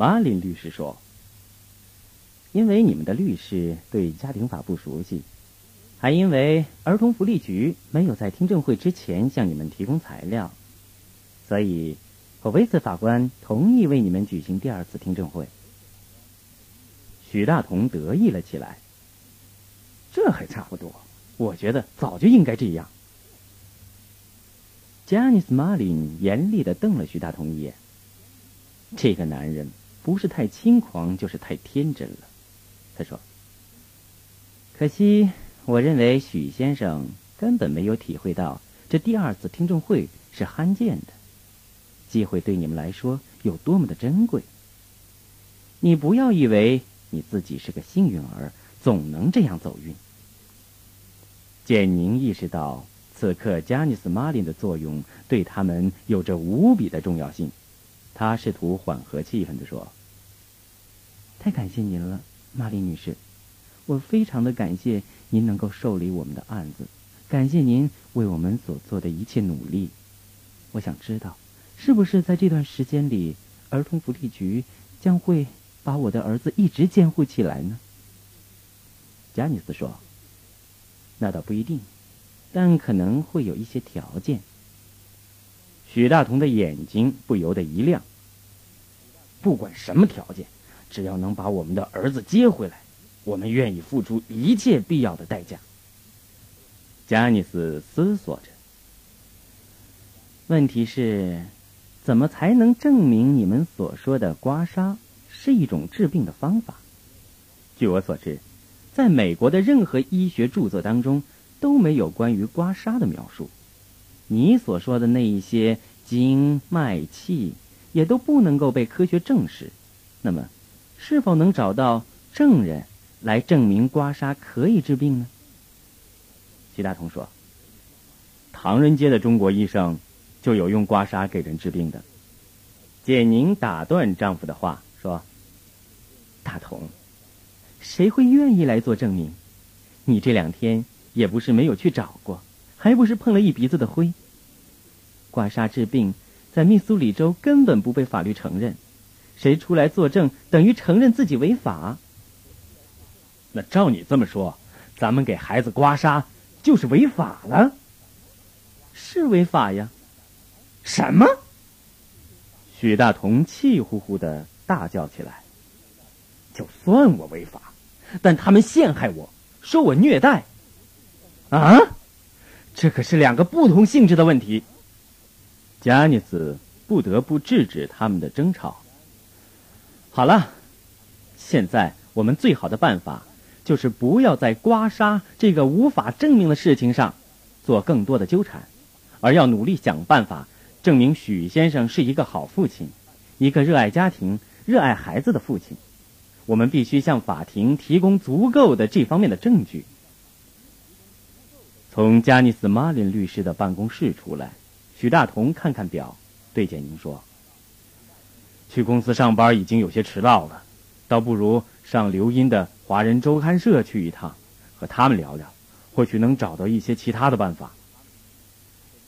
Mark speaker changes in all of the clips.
Speaker 1: 马林律师说：“因为你们的律师对家庭法不熟悉，还因为儿童福利局没有在听证会之前向你们提供材料，所以，霍维茨法官同意为你们举行第二次听证会。”许大同得意了起来：“
Speaker 2: 这还差不多，我觉得早就应该这样。”
Speaker 1: 加尼斯·马林严厉的瞪了徐大同一眼。这个男人不是太轻狂，就是太天真了。他说：“可惜，我认为许先生根本没有体会到这第二次听证会是罕见的，机会对你们来说有多么的珍贵。你不要以为你自己是个幸运儿，总能这样走运。”简宁意识到，此刻加尼斯·马林的作用对他们有着无比的重要性。他试图缓和气氛的说：“太感谢您了，玛丽女士，我非常的感谢您能够受理我们的案子，感谢您为我们所做的一切努力。我想知道，是不是在这段时间里，儿童福利局将会把我的儿子一直监护起来呢？”加尼斯说：“那倒不一定，但可能会有一些条件。”许大同的眼睛不由得一亮。
Speaker 2: 不管什么条件，只要能把我们的儿子接回来，我们愿意付出一切必要的代价。
Speaker 1: 加尼斯思索着。问题是，怎么才能证明你们所说的刮痧是一种治病的方法？据我所知，在美国的任何医学著作当中都没有关于刮痧的描述。你所说的那一些经脉气。也都不能够被科学证实，那么，是否能找到证人来证明刮痧可以治病呢？徐大同说：“
Speaker 2: 唐人街的中国医生就有用刮痧给人治病的。”
Speaker 1: 简宁打断丈夫的话说：“大同，谁会愿意来做证明？你这两天也不是没有去找过，还不是碰了一鼻子的灰？刮痧治病。”在密苏里州根本不被法律承认，谁出来作证等于承认自己违法。
Speaker 2: 那照你这么说，咱们给孩子刮痧就是违法了？
Speaker 1: 是违法呀！
Speaker 2: 什么？
Speaker 1: 许大同气呼呼的大叫起来。
Speaker 2: 就算我违法，但他们陷害我，说我虐待。啊，这可是两个不同性质的问题。
Speaker 1: 加尼斯不得不制止他们的争吵。好了，现在我们最好的办法就是不要在刮痧这个无法证明的事情上做更多的纠缠，而要努力想办法证明许先生是一个好父亲，一个热爱家庭、热爱孩子的父亲。我们必须向法庭提供足够的这方面的证据。从加尼斯·马林律师的办公室出来。许大同看看表，对简宁说：“
Speaker 2: 去公司上班已经有些迟到了，倒不如上刘英的华人周刊社去一趟，和他们聊聊，或许能找到一些其他的办法。”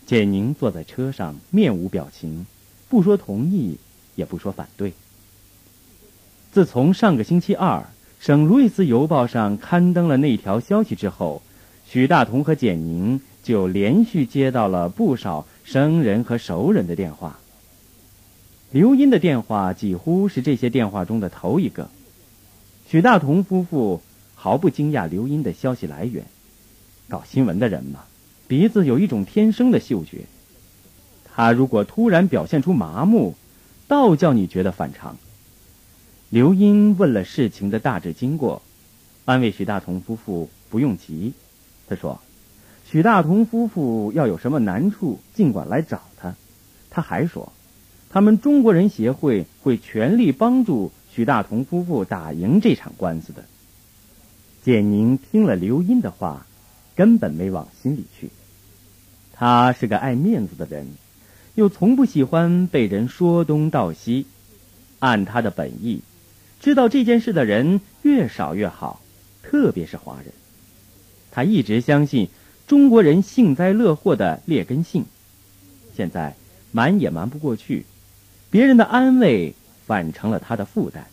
Speaker 1: 简宁坐在车上，面无表情，不说同意，也不说反对。自从上个星期二，省路易斯邮报上刊登了那条消息之后，许大同和简宁就连续接到了不少。生人和熟人的电话，刘英的电话几乎是这些电话中的头一个。许大同夫妇毫不惊讶刘英的消息来源，搞新闻的人嘛，鼻子有一种天生的嗅觉。他如果突然表现出麻木，倒叫你觉得反常。刘英问了事情的大致经过，安慰许大同夫妇不用急。他说。许大同夫妇要有什么难处，尽管来找他。他还说，他们中国人协会会全力帮助许大同夫妇打赢这场官司的。简宁听了刘英的话，根本没往心里去。他是个爱面子的人，又从不喜欢被人说东道西。按他的本意，知道这件事的人越少越好，特别是华人。他一直相信。中国人幸灾乐祸的劣根性，现在瞒也瞒不过去。别人的安慰反成了他的负担。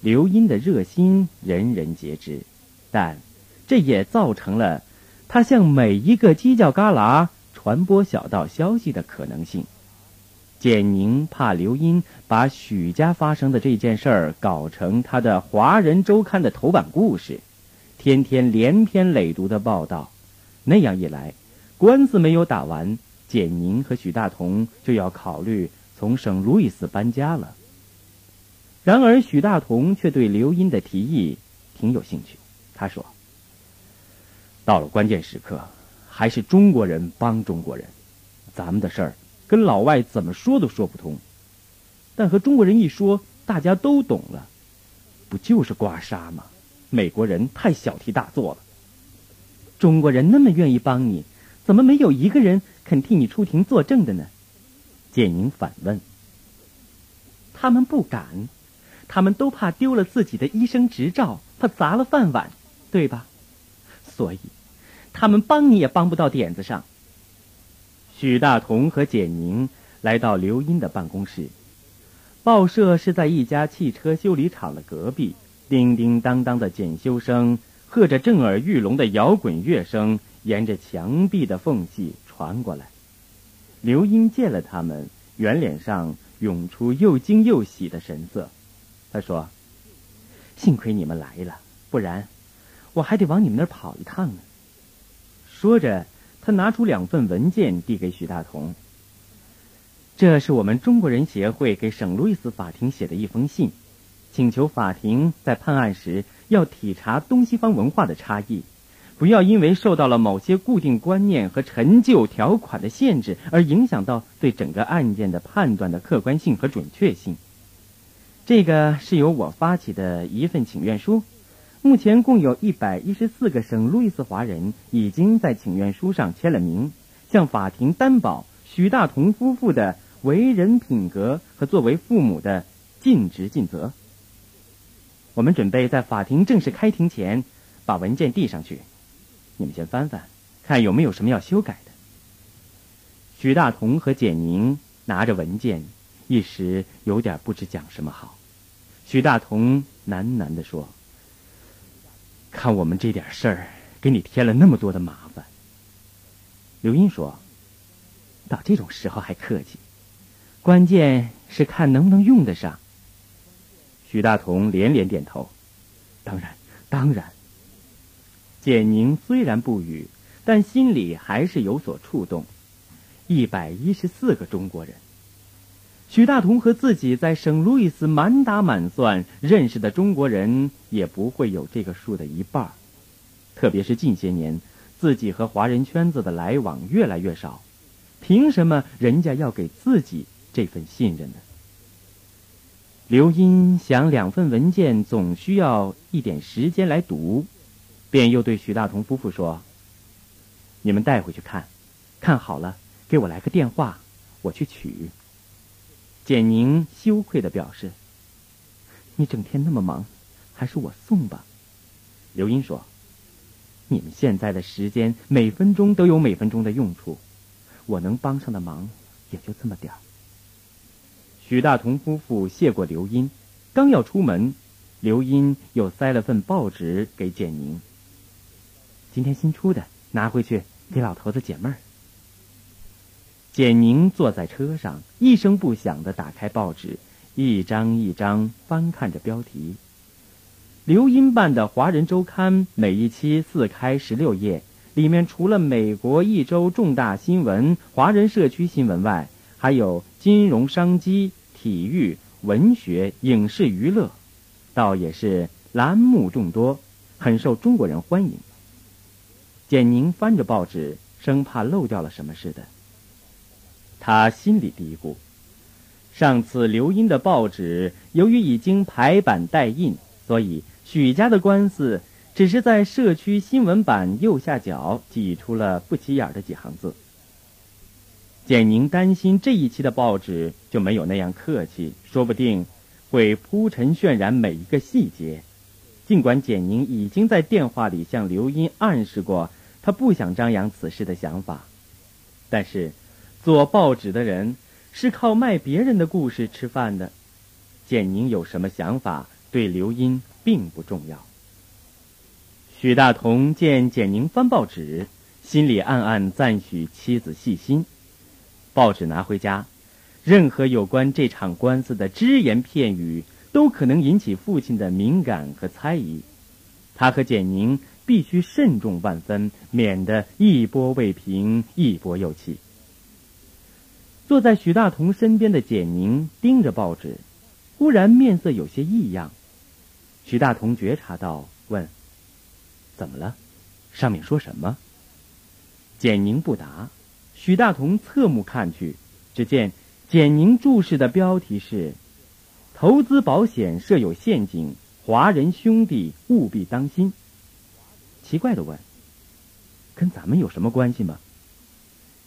Speaker 1: 刘英的热心人人皆知，但这也造成了他向每一个犄角旮旯传播小道消息的可能性。简宁怕刘英把许家发生的这件事儿搞成他的《华人周刊》的头版故事，天天连篇累牍的报道，那样一来，官司没有打完，简宁和许大同就要考虑从圣路易斯搬家了。然而，许大同却对刘英的提议挺有兴趣。他说：“到了关键时刻，还是中国人帮中国人。咱们的事儿跟老外怎么说都说不通，但和中国人一说，大家都懂了，不就是刮痧吗？美国人太小题大做了。中国人那么愿意帮你，怎么没有一个人肯替你出庭作证的呢？”简宁反问：“他们不敢。”他们都怕丢了自己的医生执照，怕砸了饭碗，对吧？所以，他们帮你也帮不到点子上。许大同和简宁来到刘英的办公室，报社是在一家汽车修理厂的隔壁。叮叮当当的检修声和着震耳欲聋的摇滚乐声，沿着墙壁的缝隙传过来。刘英见了他们，圆脸上涌出又惊又喜的神色。他说：“幸亏你们来了，不然我还得往你们那儿跑一趟呢。”说着，他拿出两份文件递给许大同：“这是我们中国人协会给省路易斯法庭写的一封信，请求法庭在判案时要体察东西方文化的差异，不要因为受到了某些固定观念和陈旧条款的限制，而影响到对整个案件的判断的客观性和准确性。”这个是由我发起的一份请愿书，目前共有一百一十四个省路易斯华人已经在请愿书上签了名，向法庭担保许大同夫妇的为人品格和作为父母的尽职尽责。我们准备在法庭正式开庭前把文件递上去，你们先翻翻，看有没有什么要修改的。许大同和简宁拿着文件。一时有点不知讲什么好，许大同喃喃地说：“看我们这点事儿，给你添了那么多的麻烦。”刘英说：“到这种时候还客气，关键是看能不能用得上。”许大同连连点头：“当然，当然。”简宁虽然不语，但心里还是有所触动。一百一十四个中国人。许大同和自己在圣路易斯满打满算认识的中国人也不会有这个数的一半特别是近些年，自己和华人圈子的来往越来越少，凭什么人家要给自己这份信任呢？刘英想，两份文件总需要一点时间来读，便又对许大同夫妇说：“你们带回去看，看好了给我来个电话，我去取。”简宁羞愧的表示：“你整天那么忙，还是我送吧。”刘英说：“你们现在的时间每分钟都有每分钟的用处，我能帮上的忙也就这么点儿。”许大同夫妇谢过刘英，刚要出门，刘英又塞了份报纸给简宁：“今天新出的，拿回去给老头子解闷儿。”简宁坐在车上，一声不响的打开报纸，一张一张翻看着标题。刘英办的《华人周刊》每一期四开十六页，里面除了美国一周重大新闻、华人社区新闻外，还有金融、商机、体育、文学、影视、娱乐，倒也是栏目众多，很受中国人欢迎。简宁翻着报纸，生怕漏掉了什么似的。他心里嘀咕：上次刘英的报纸由于已经排版待印，所以许家的官司只是在社区新闻版右下角挤出了不起眼的几行字。简宁担心这一期的报纸就没有那样客气，说不定会铺陈渲染每一个细节。尽管简宁已经在电话里向刘英暗示过他不想张扬此事的想法，但是。做报纸的人是靠卖别人的故事吃饭的，简宁有什么想法，对刘英并不重要。许大同见简宁翻报纸，心里暗暗赞许妻子细心。报纸拿回家，任何有关这场官司的只言片语，都可能引起父亲的敏感和猜疑。他和简宁必须慎重万分，免得一波未平，一波又起。坐在许大同身边的简宁盯着报纸，忽然面色有些异样。许大同觉察到，问：“怎么了？上面说什么？”简宁不答。许大同侧目看去，只见简宁注视的标题是：“投资保险设有陷阱，华人兄弟务必当心。”奇怪的问：“跟咱们有什么关系吗？”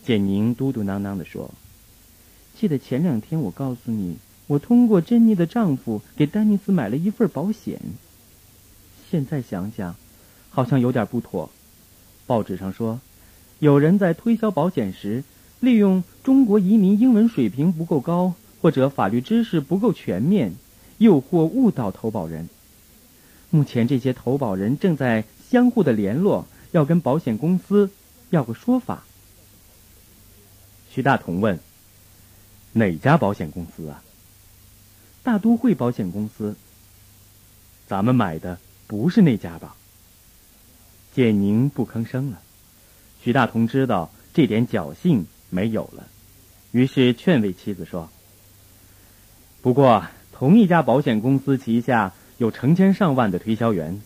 Speaker 1: 简宁嘟嘟囔囔的说：“记得前两天我告诉你，我通过珍妮的丈夫给丹尼斯买了一份保险。现在想想，好像有点不妥。报纸上说。”有人在推销保险时，利用中国移民英文水平不够高或者法律知识不够全面，诱惑误导投保人。目前这些投保人正在相互的联络，要跟保险公司要个说法。徐大同问：“哪家保险公司啊？”大都会保险公司。咱们买的不是那家吧？简宁不吭声了。徐大同知道这点侥幸没有了，于是劝慰妻子说：“不过，同一家保险公司旗下有成千上万的推销员，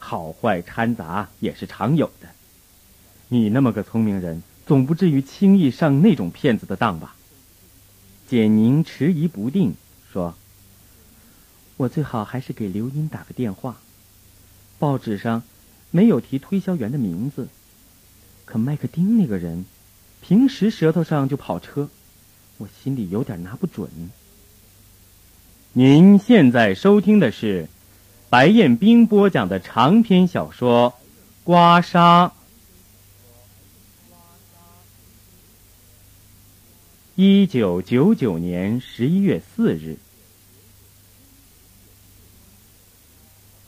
Speaker 1: 好坏掺杂也是常有的。你那么个聪明人，总不至于轻易上那种骗子的当吧？”简宁迟疑不定说：“我最好还是给刘英打个电话。报纸上没有提推销员的名字。”可麦克丁那个人，平时舌头上就跑车，我心里有点拿不准。您现在收听的是白彦冰播讲的长篇小说《刮痧》。一九九九年十一月四日，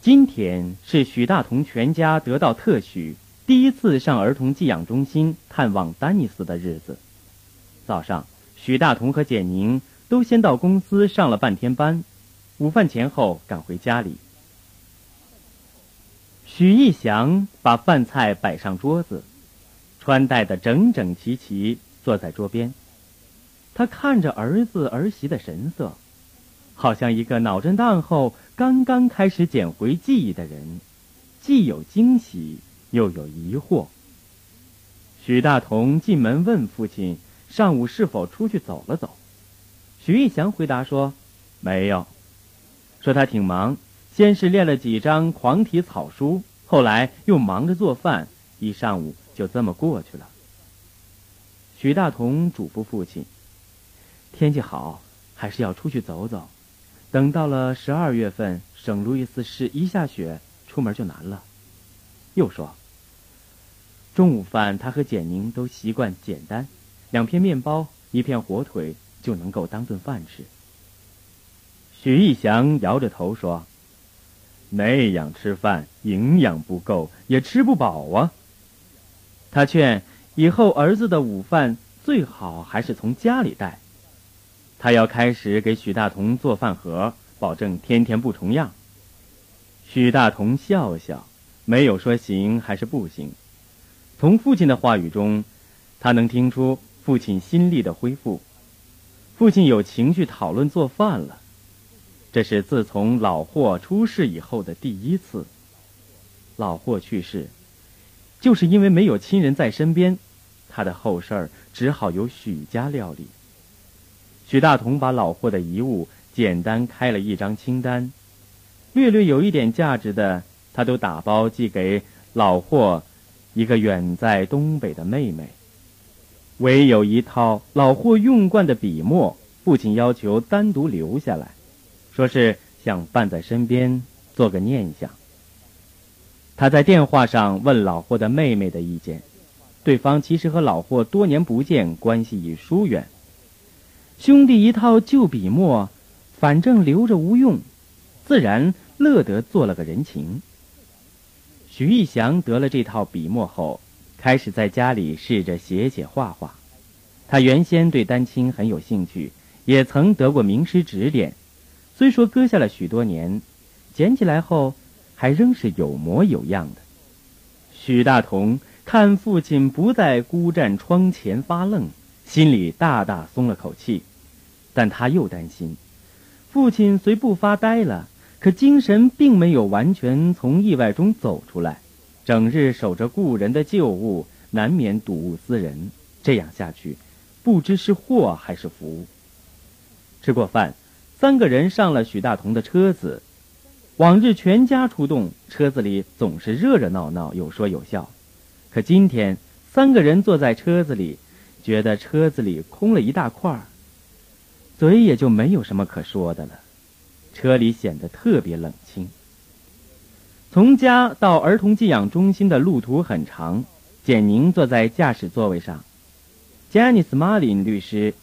Speaker 1: 今天是许大同全家得到特许。第一次上儿童寄养中心探望丹尼斯的日子，早上，许大同和简宁都先到公司上了半天班，午饭前后赶回家里。许义祥把饭菜摆上桌子，穿戴的整整齐齐，坐在桌边。他看着儿子儿媳的神色，好像一个脑震荡后刚刚开始捡回记忆的人，既有惊喜。又有疑惑。许大同进门问父亲：“上午是否出去走了走？”许玉祥回答说：“没有。”说他挺忙，先是练了几张狂体草书，后来又忙着做饭，一上午就这么过去了。许大同嘱咐父亲：“天气好，还是要出去走走。等到了十二月份，圣路易斯市一下雪，出门就难了。”又说：“中午饭他和简宁都习惯简单，两片面包，一片火腿就能够当顿饭吃。”许义祥摇着头说：“那样吃饭营养不够，也吃不饱啊。”他劝以后儿子的午饭最好还是从家里带，他要开始给许大同做饭盒，保证天天不重样。许大同笑笑。没有说行还是不行，从父亲的话语中，他能听出父亲心力的恢复。父亲有情绪讨论做饭了，这是自从老霍出事以后的第一次。老霍去世，就是因为没有亲人在身边，他的后事儿只好由许家料理。许大同把老霍的遗物简单开了一张清单，略略有一点价值的。他都打包寄给老霍，一个远在东北的妹妹。唯有一套老霍用惯的笔墨，父亲要求单独留下来，说是想伴在身边，做个念想。他在电话上问老霍的妹妹的意见，对方其实和老霍多年不见，关系已疏远。兄弟一套旧笔墨，反正留着无用，自然乐得做了个人情。徐义祥得了这套笔墨后，开始在家里试着写写画画。他原先对丹青很有兴趣，也曾得过名师指点。虽说搁下了许多年，捡起来后还仍是有模有样的。许大同看父亲不再孤站窗前发愣，心里大大松了口气。但他又担心，父亲虽不发呆了，可精神并没有完全从意外中走出来，整日守着故人的旧物，难免睹物思人。这样下去，不知是祸还是福。吃过饭，三个人上了许大同的车子。往日全家出动，车子里总是热热闹闹，有说有笑。可今天三个人坐在车子里，觉得车子里空了一大块儿。嘴也就没有什么可说的了，车里显得特别冷清。从家到儿童寄养中心的路途很长，简宁坐在驾驶座位上，加尼斯·马林律师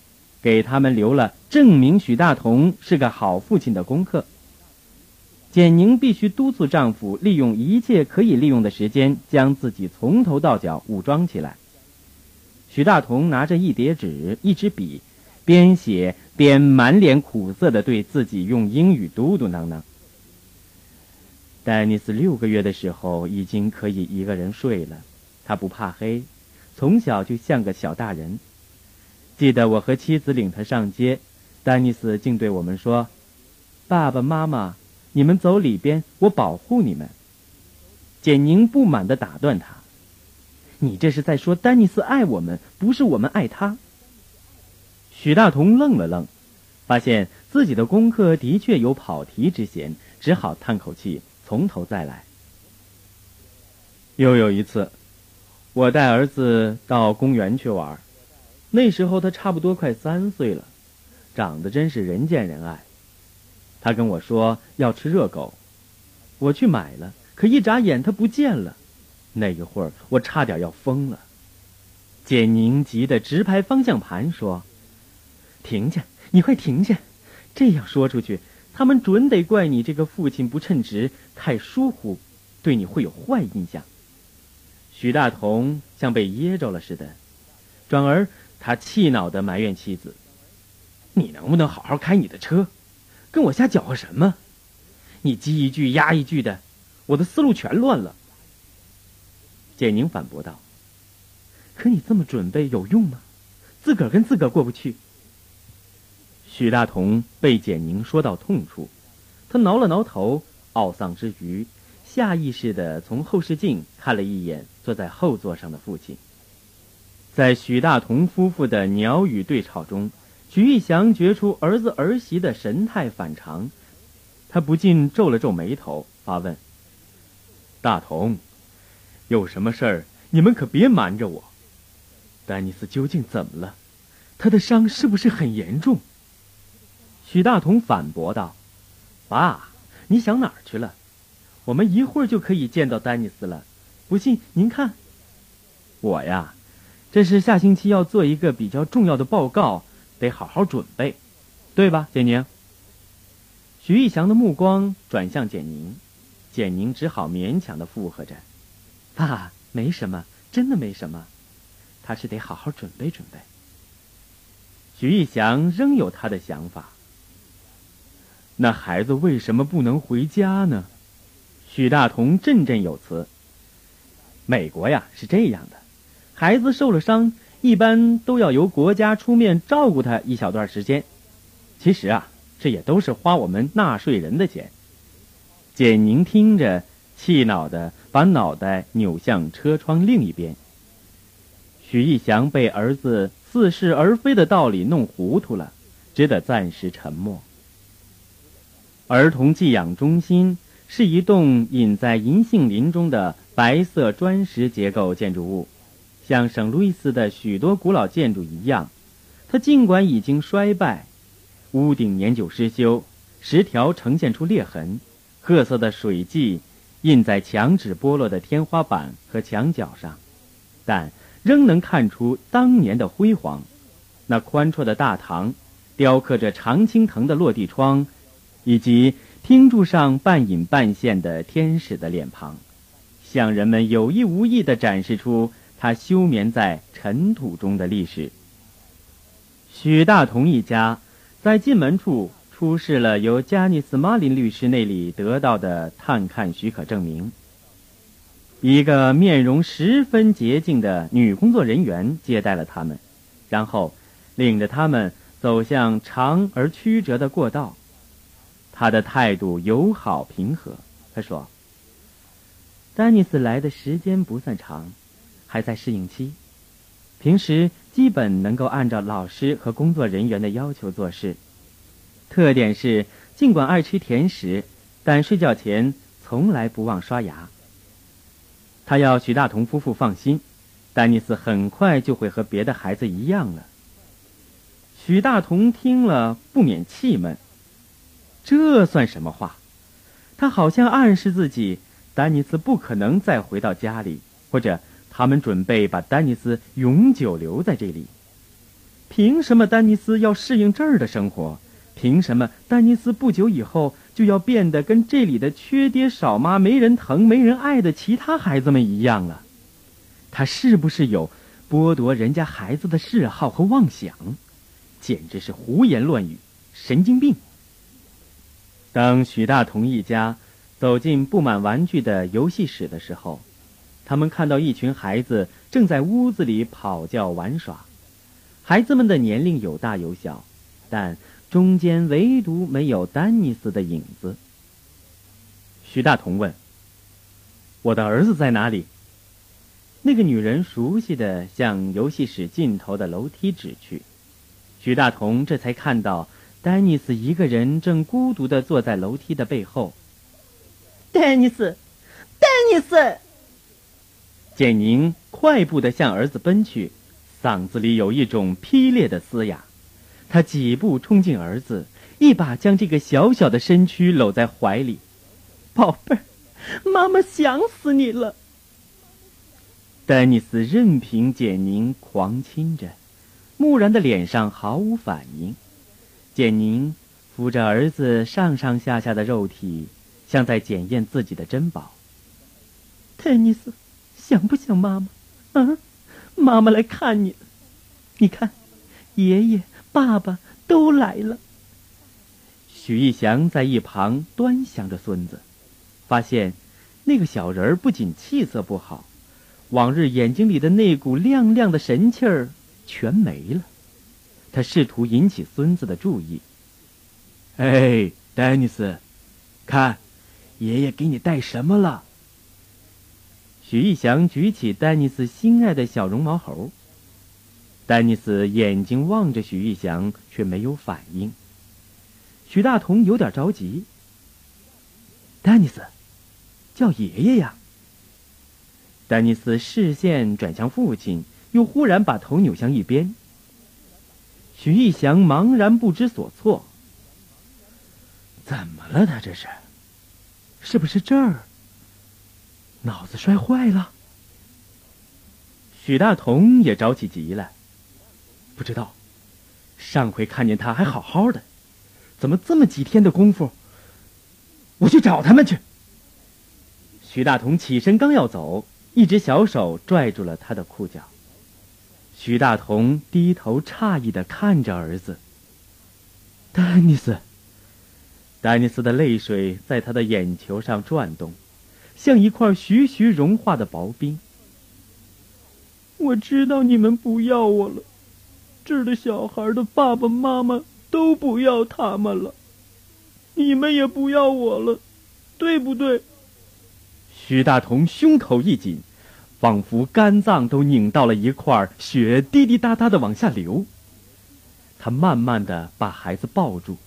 Speaker 1: 给他们留了证明许大同是个好父亲的功课。简宁必须督促丈夫利用一切可以利用的时间，将自己从头到脚武装起来。许大同拿着一叠纸，一支笔。边写边满脸苦涩的对自己用英语嘟嘟囔囔。丹尼斯六个月的时候已经可以一个人睡了，他不怕黑，从小就像个小大人。记得我和妻子领他上街，丹尼斯竟对我们说：“爸爸妈妈，你们走里边，我保护你们。”简宁不满的打断他：“你这是在说丹尼斯爱我们，不是我们爱他。”许大同愣了愣，发现自己的功课的确有跑题之嫌，只好叹口气，从头再来。又有一次，我带儿子到公园去玩，那时候他差不多快三岁了，长得真是人见人爱。他跟我说要吃热狗，我去买了，可一眨眼他不见了，那一会儿我差点要疯了。简宁急得直拍方向盘说。停下！你快停下！这样说出去，他们准得怪你这个父亲不称职，太疏忽，对你会有坏印象。许大同像被噎着了似的，转而他气恼的埋怨妻子：“你能不能好好开你的车？跟我瞎搅和什么？你叽一句压一句的，我的思路全乱了。”简宁反驳道：“可你这么准备有用吗？自个儿跟自个儿过不去。”许大同被简宁说到痛处，他挠了挠头，懊丧之余，下意识地从后视镜看了一眼坐在后座上的父亲。在许大同夫妇的鸟语对吵中，许玉祥觉出儿子儿媳的神态反常，他不禁皱了皱眉头，发问：“大同，有什么事儿？你们可别瞒着我。丹尼斯究竟怎么了？他的伤是不是很严重？”许大同反驳道：“爸，你想哪儿去了？我们一会儿就可以见到丹尼斯了。不信您看，我呀，这是下星期要做一个比较重要的报告，得好好准备，对吧，简宁？”徐玉祥的目光转向简宁，简宁只好勉强的附和着：“爸，没什么，真的没什么，他是得好好准备准备。”徐玉祥仍有他的想法。那孩子为什么不能回家呢？许大同振振有词。美国呀是这样的，孩子受了伤，一般都要由国家出面照顾他一小段时间。其实啊，这也都是花我们纳税人的钱。简宁听着，气恼的把脑袋扭向车窗另一边。许义祥被儿子似是而非的道理弄糊涂了，只得暂时沉默。儿童寄养中心是一栋隐在银杏林中的白色砖石结构建筑物，像圣路易斯的许多古老建筑一样，它尽管已经衰败，屋顶年久失修，石条呈现出裂痕，褐色的水迹印在墙纸剥落的天花板和墙角上，但仍能看出当年的辉煌。那宽绰的大堂。雕刻着常青藤的落地窗，以及厅柱上半隐半现的天使的脸庞，向人们有意无意地展示出他休眠在尘土中的历史。许大同一家在进门处出示了由加尼斯·马林律师那里得到的探看许可证明。一个面容十分洁净的女工作人员接待了他们，然后领着他们走向长而曲折的过道。他的态度友好平和。他说：“丹尼斯来的时间不算长，还在适应期。平时基本能够按照老师和工作人员的要求做事。特点是，尽管爱吃甜食，但睡觉前从来不忘刷牙。”他要许大同夫妇放心，丹尼斯很快就会和别的孩子一样了。许大同听了不免气闷，这算什么话？他好像暗示自己，丹尼斯不可能再回到家里，或者他们准备把丹尼斯永久留在这里。凭什么丹尼斯要适应这儿的生活？凭什么丹尼斯不久以后？就要变得跟这里的缺爹少妈、没人疼、没人爱的其他孩子们一样了。他是不是有剥夺人家孩子的嗜好和妄想？简直是胡言乱语，神经病！当许大同一家走进布满玩具的游戏室的时候，他们看到一群孩子正在屋子里跑叫玩耍。孩子们的年龄有大有小，但……中间唯独没有丹尼斯的影子。许大同问：“我的儿子在哪里？”那个女人熟悉的向游戏室尽头的楼梯指去。许大同这才看到丹尼斯一个人正孤独地坐在楼梯的背后。
Speaker 3: 丹尼斯，丹尼斯！
Speaker 1: 简宁快步地向儿子奔去，嗓子里有一种劈裂的嘶哑。他几步冲进儿子，一把将这个小小的身躯搂在怀里。
Speaker 3: 宝贝儿，妈妈想死你了。
Speaker 1: 丹尼斯任凭简宁狂亲着，木然的脸上毫无反应。简宁扶着儿子上上下下的肉体，像在检验自己的珍宝。
Speaker 3: 泰尼斯，想不想妈妈？啊，妈妈来看你了。你看，爷爷。爸爸都来了。
Speaker 1: 许一祥在一旁端详着孙子，发现那个小人儿不仅气色不好，往日眼睛里的那股亮亮的神气儿全没了。他试图引起孙子的注意。“哎，丹尼斯，看，爷爷给你带什么了？”许义祥举起丹尼斯心爱的小绒毛猴。丹尼斯眼睛望着许玉祥，却没有反应。许大同有点着急。丹尼斯，叫爷爷呀！丹尼斯视线转向父亲，又忽然把头扭向一边。许玉祥茫然不知所措。怎么了？他这是？是不是这儿？脑子摔坏了？许大同也着起急来。不知道，上回看见他还好好的，怎么这么几天的功夫？我去找他们去。许大同起身刚要走，一只小手拽住了他的裤脚。徐大同低头诧异的看着儿子。丹尼斯，丹尼斯的泪水在他的眼球上转动，像一块徐徐融化的薄冰。
Speaker 3: 我知道你们不要我了。这儿的小孩的爸爸妈妈都不要他们了，你们也不要我了，对不对？
Speaker 1: 徐大同胸口一紧，仿佛肝脏都拧到了一块儿，血滴滴答答的往下流。他慢慢的把孩子抱住。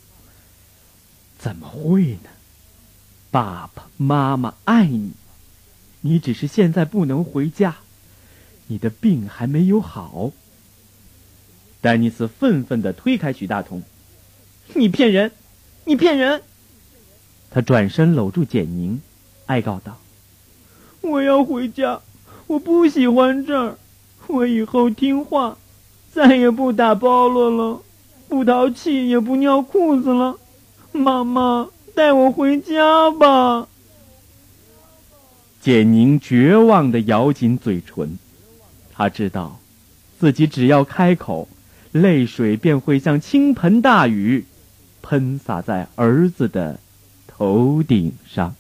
Speaker 1: 怎么会呢？爸爸妈妈爱你，你只是现在不能回家，你的病还没有好。丹尼斯愤愤的推开许大同：“
Speaker 3: 你骗人，你骗人！”
Speaker 1: 他转身搂住简宁，哀告道：“
Speaker 3: 我要回家，我不喜欢这儿，我以后听话，再也不打包了了。”不淘气，也不尿裤子了。妈妈，带我回家吧。
Speaker 1: 简宁绝望的咬紧嘴唇，他知道，自己只要开口，泪水便会像倾盆大雨，喷洒在儿子的头顶上。